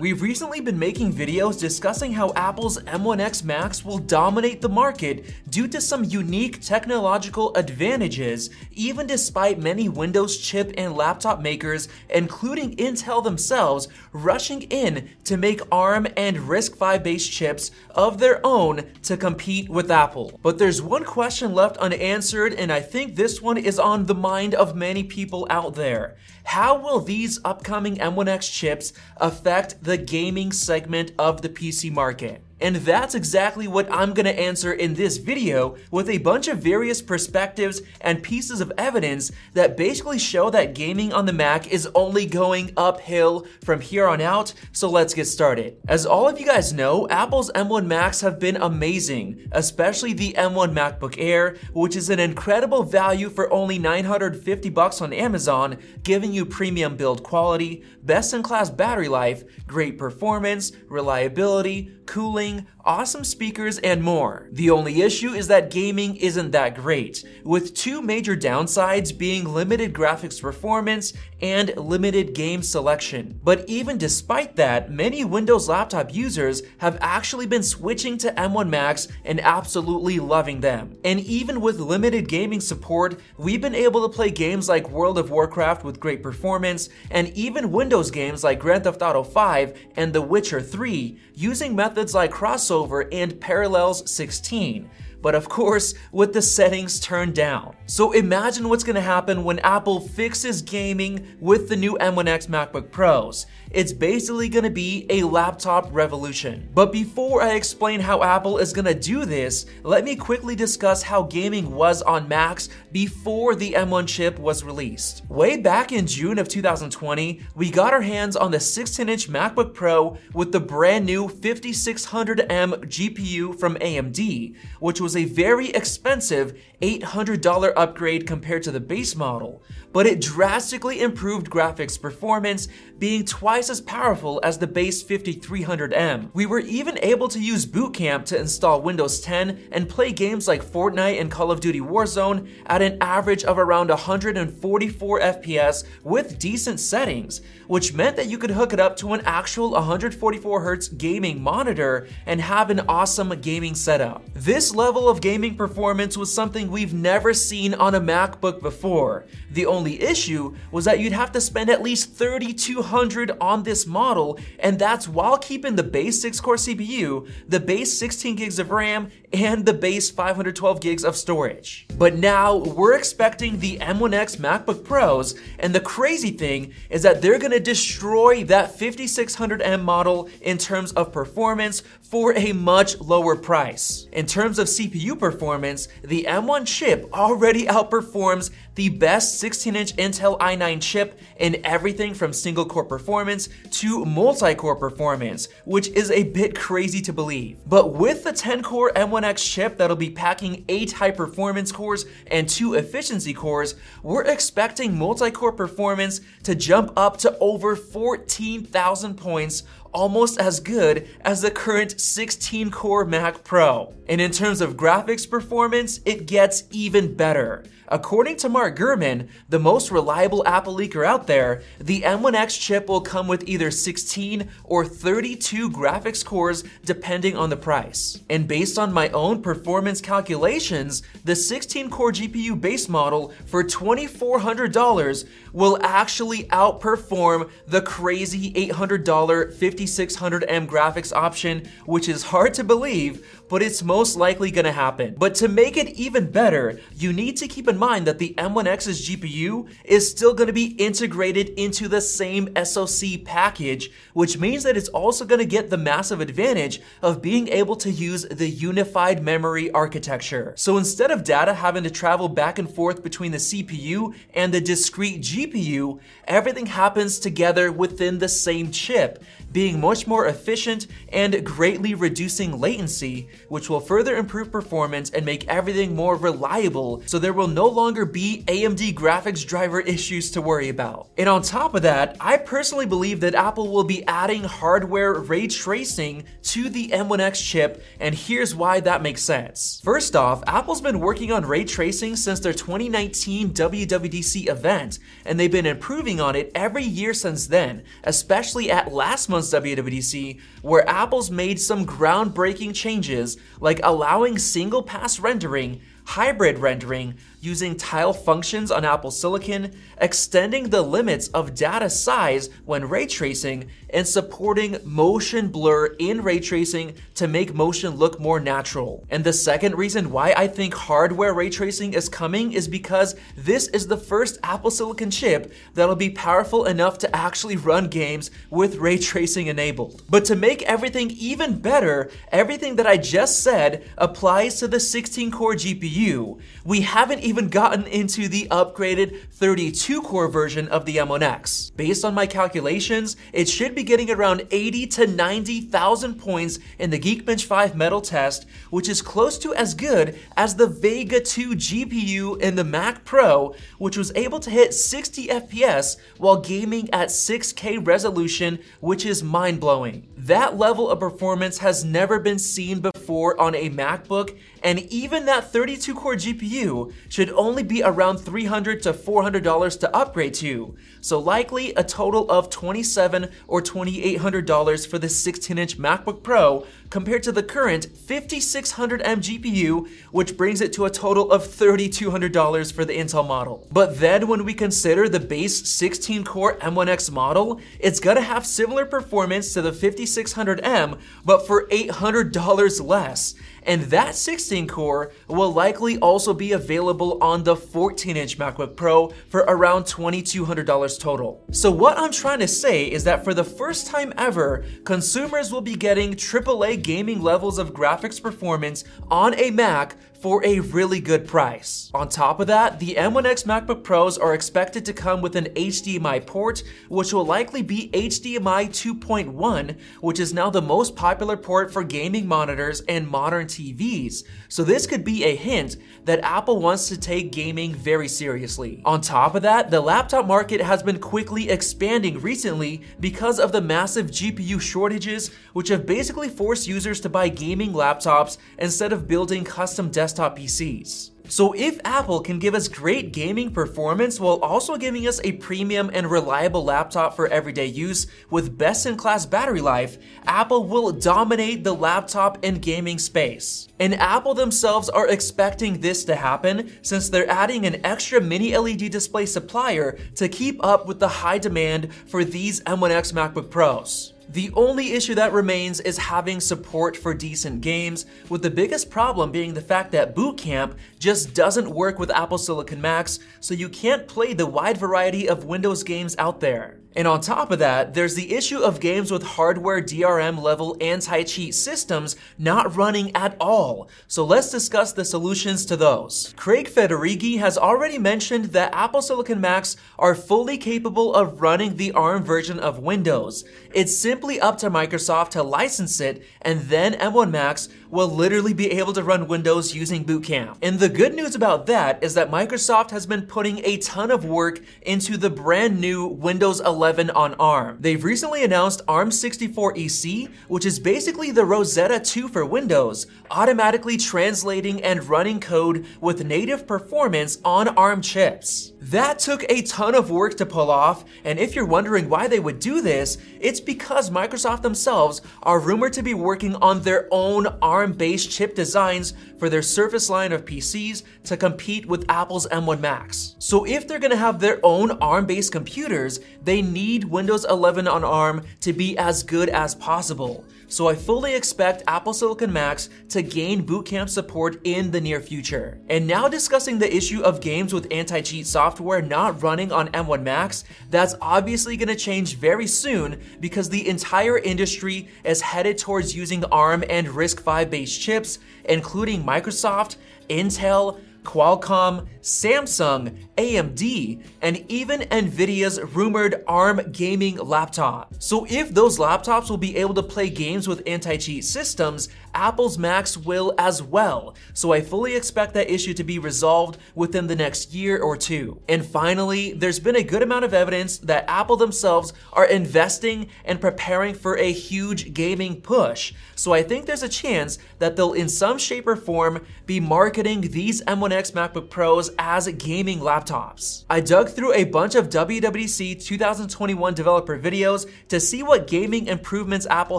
We've recently been making videos discussing how Apple's M1X Macs will dominate the market due to some unique technological advantages, even despite many Windows chip and laptop makers, including Intel themselves, rushing in to make ARM and RISC-V based chips of their own to compete with Apple. But there's one question left unanswered, and I think this one is on the mind of many people out there. How will these upcoming M1X chips affect the gaming segment of the PC market? And that's exactly what I'm gonna answer in this video with a bunch of various perspectives and pieces of evidence that basically show that gaming on the Mac is only going uphill from here on out, so let's get started. As all of you guys know, Apple's M1 Macs have been amazing, especially the M1 MacBook Air, which is an incredible value for only 950 bucks on Amazon, giving you premium build quality, best-in-class battery life, great performance, reliability, cooling, living awesome speakers, and more. The only issue is that gaming isn't that great, with two major downsides being limited graphics performance and limited game selection. But even despite that, many Windows laptop users have actually been switching to M1 Macs and absolutely loving them. And even with limited gaming support, we've been able to play games like World of Warcraft with great performance, and even Windows games like Grand Theft Auto 5 and The Witcher 3 using methods like crossover and Parallels 16 but of course, with the settings turned down. So imagine what's gonna happen when Apple fixes gaming with the new M1X MacBook Pros. It's basically gonna be a laptop revolution. But before I explain how Apple is gonna do this, let me quickly discuss how gaming was on Macs before the M1 chip was released. Way back in June of 2020, we got our hands on the 16-inch MacBook Pro with the brand new 5600M GPU from AMD, which was was a very expensive $800 upgrade compared to the base model, but it drastically improved graphics performance, being twice as powerful as the base 5300M. We were even able to use Boot Camp to install Windows 10 and play games like Fortnite and Call of Duty Warzone at an average of around 144 FPS with decent settings, which meant that you could hook it up to an actual 144Hz gaming monitor and have an awesome gaming setup. This level level of gaming performance was something we've never seen on a MacBook before. The only issue was that you'd have to spend at least 3200 on this model, and that's while keeping the base 6-core CPU, the base 16 gigs of RAM, and the base 512 gigs of storage. But now we're expecting the M1X MacBook Pros, and the crazy thing is that they're gonna destroy that 5600M model in terms of performance for a much lower price. In terms of CPU performance, the M1 chip already outperforms the best 16-inch Intel i9 chip in everything from single-core performance to multi-core performance, which is a bit crazy to believe. But with the 10-core M1X chip that'll be packing 8 high-performance cores and 2 efficiency cores, we're expecting multi-core performance to jump up to over 14,000 points almost as good as the current 16 core Mac Pro. And in terms of graphics performance, it gets even better. According to Mark Gurman, the most reliable Apple leaker out there, the M1X chip will come with either 16 or 32 graphics cores depending on the price. And based on my own performance calculations, the 16 core GPU base model for $2,400 will actually outperform the crazy $800 5600M graphics option, which is hard to believe, but it's most likely gonna happen. But to make it even better, you need to keep in mind that the M1X's GPU is still gonna be integrated into the same SoC package, which means that it's also gonna get the massive advantage of being able to use the unified memory architecture. So instead of data having to travel back and forth between the CPU and the discrete GPU, everything happens together within the same chip, being much more efficient and greatly reducing latency, which will further improve performance and make everything more reliable so there will no longer be AMD graphics driver issues to worry about. And on top of that, I personally believe that Apple will be adding hardware ray tracing to the M1X chip, and here's why that makes sense. First off, Apple's been working on ray tracing since their 2019 WWDC event, and they've been improving on it every year since then, especially at last month's WWDC, where Apple's made some groundbreaking changes like allowing single pass rendering hybrid rendering using tile functions on Apple Silicon, extending the limits of data size when ray tracing, and supporting motion blur in ray tracing to make motion look more natural. And the second reason why I think hardware ray tracing is coming is because this is the first Apple Silicon chip that'll be powerful enough to actually run games with ray tracing enabled. But to make everything even better, everything that I just said applies to the 16 core GPU. We haven't even gotten into the upgraded 32 core version of the M1X. Based on my calculations, it should be getting around 80 to 90,000 points in the Geekbench 5 metal test, which is close to as good as the Vega 2 GPU in the Mac Pro, which was able to hit 60 FPS while gaming at 6K resolution, which is mind blowing. That level of performance has never been seen before on a MacBook, and even that 32 core GPU should only be around 300 to $400 to upgrade to. So likely a total of 27 or $2,800 for the 16-inch MacBook Pro compared to the current 5600M GPU, which brings it to a total of $3,200 for the Intel model. But then when we consider the base 16-core M1X model, it's gonna have similar performance to the 5600M, but for $800 less and that 16 core will likely also be available on the 14 inch MacBook Pro for around $2,200 total. So, what I'm trying to say is that for the first time ever, consumers will be getting AAA gaming levels of graphics performance on a Mac for a really good price. On top of that, the M1X MacBook Pros are expected to come with an HDMI port, which will likely be HDMI 2.1, which is now the most popular port for gaming monitors and modern TVs. So this could be a hint that Apple wants to take gaming very seriously. On top of that, the laptop market has been quickly expanding recently because of the massive GPU shortages, which have basically forced users to buy gaming laptops instead of building custom desktop desktop PCs. So if Apple can give us great gaming performance while also giving us a premium and reliable laptop for everyday use with best-in-class battery life, Apple will dominate the laptop and gaming space. And Apple themselves are expecting this to happen since they're adding an extra mini LED display supplier to keep up with the high demand for these M1X MacBook Pros. The only issue that remains is having support for decent games, with the biggest problem being the fact that Boot Camp just doesn't work with Apple Silicon Macs, so you can't play the wide variety of Windows games out there. And on top of that, there's the issue of games with hardware DRM level anti-cheat systems not running at all. So let's discuss the solutions to those. Craig Federighi has already mentioned that Apple Silicon Macs are fully capable of running the ARM version of Windows. It's simply up to Microsoft to license it, and then M1 Macs will literally be able to run Windows using Boot Camp. And the good news about that is that Microsoft has been putting a ton of work into the brand new Windows 11 on ARM. They've recently announced ARM64EC, which is basically the Rosetta 2 for Windows, automatically translating and running code with native performance on ARM chips. That took a ton of work to pull off, and if you're wondering why they would do this, it's because Microsoft themselves are rumored to be working on their own ARM based chip designs for their Surface line of PCs to compete with Apple's M1 Macs. So if they're gonna have their own ARM based computers, they need Windows 11 on ARM to be as good as possible so I fully expect Apple Silicon Macs to gain bootcamp support in the near future. And now discussing the issue of games with anti-cheat software not running on M1 Macs, that's obviously going to change very soon because the entire industry is headed towards using ARM and RISC-V based chips, including Microsoft, Intel, Qualcomm, Samsung, AMD, and even Nvidia's rumored ARM gaming laptop. So if those laptops will be able to play games with anti-cheat systems, Apple's Macs will as well. So I fully expect that issue to be resolved within the next year or two. And finally, there's been a good amount of evidence that Apple themselves are investing and preparing for a huge gaming push. So I think there's a chance that they'll in some shape or form be marketing these M1X MacBook Pros as gaming laptops. I dug through a bunch of WWDC 2021 developer videos to see what gaming improvements Apple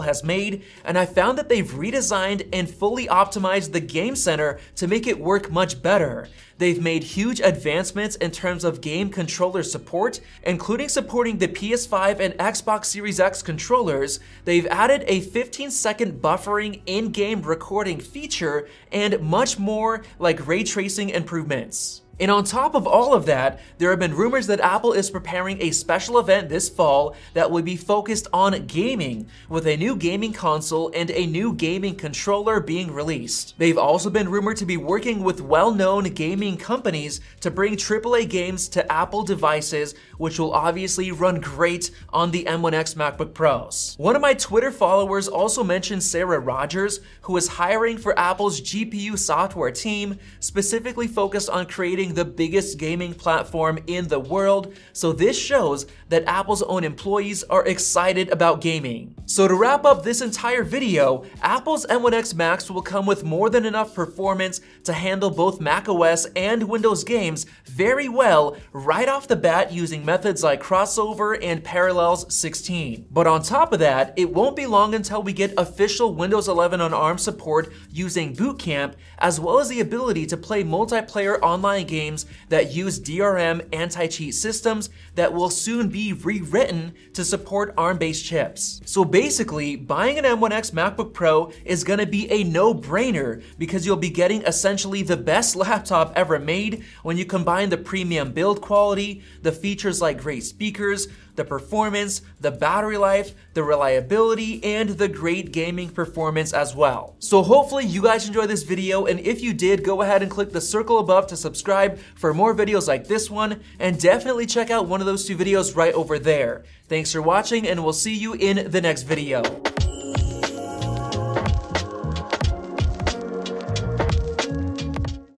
has made, and I found that they've redesigned and fully optimized the Game Center to make it work much better. They've made huge advancements in terms of game controller support, including supporting the PS5 and Xbox Series X controllers. They've added a 15 second buffering in game recording feature and much more like ray tracing improvements. And on top of all of that, there have been rumors that Apple is preparing a special event this fall that will be focused on gaming, with a new gaming console and a new gaming controller being released. They've also been rumored to be working with well-known gaming companies to bring AAA games to Apple devices, which will obviously run great on the M1X MacBook Pros. One of my Twitter followers also mentioned Sarah Rogers, who is hiring for Apple's GPU software team, specifically focused on creating the biggest gaming platform in the world, so this shows that Apple's own employees are excited about gaming. So to wrap up this entire video, Apple's M1X Macs will come with more than enough performance to handle both macOS and Windows games very well right off the bat using methods like crossover and Parallels 16. But on top of that, it won't be long until we get official Windows 11 on ARM support using Boot Camp, as well as the ability to play multiplayer online games that use DRM anti-cheat systems that will soon be rewritten to support ARM-based chips. So basically, buying an M1X MacBook Pro is gonna be a no-brainer because you'll be getting essentially the best laptop ever made. When you combine the premium build quality, the features like great speakers, the performance, the battery life, the reliability, and the great gaming performance as well. So hopefully you guys enjoyed this video, and if you did, go ahead and click the circle above to subscribe for more videos like this one, and definitely check out one of those two videos right over there. Thanks for watching, and we'll see you in the next video.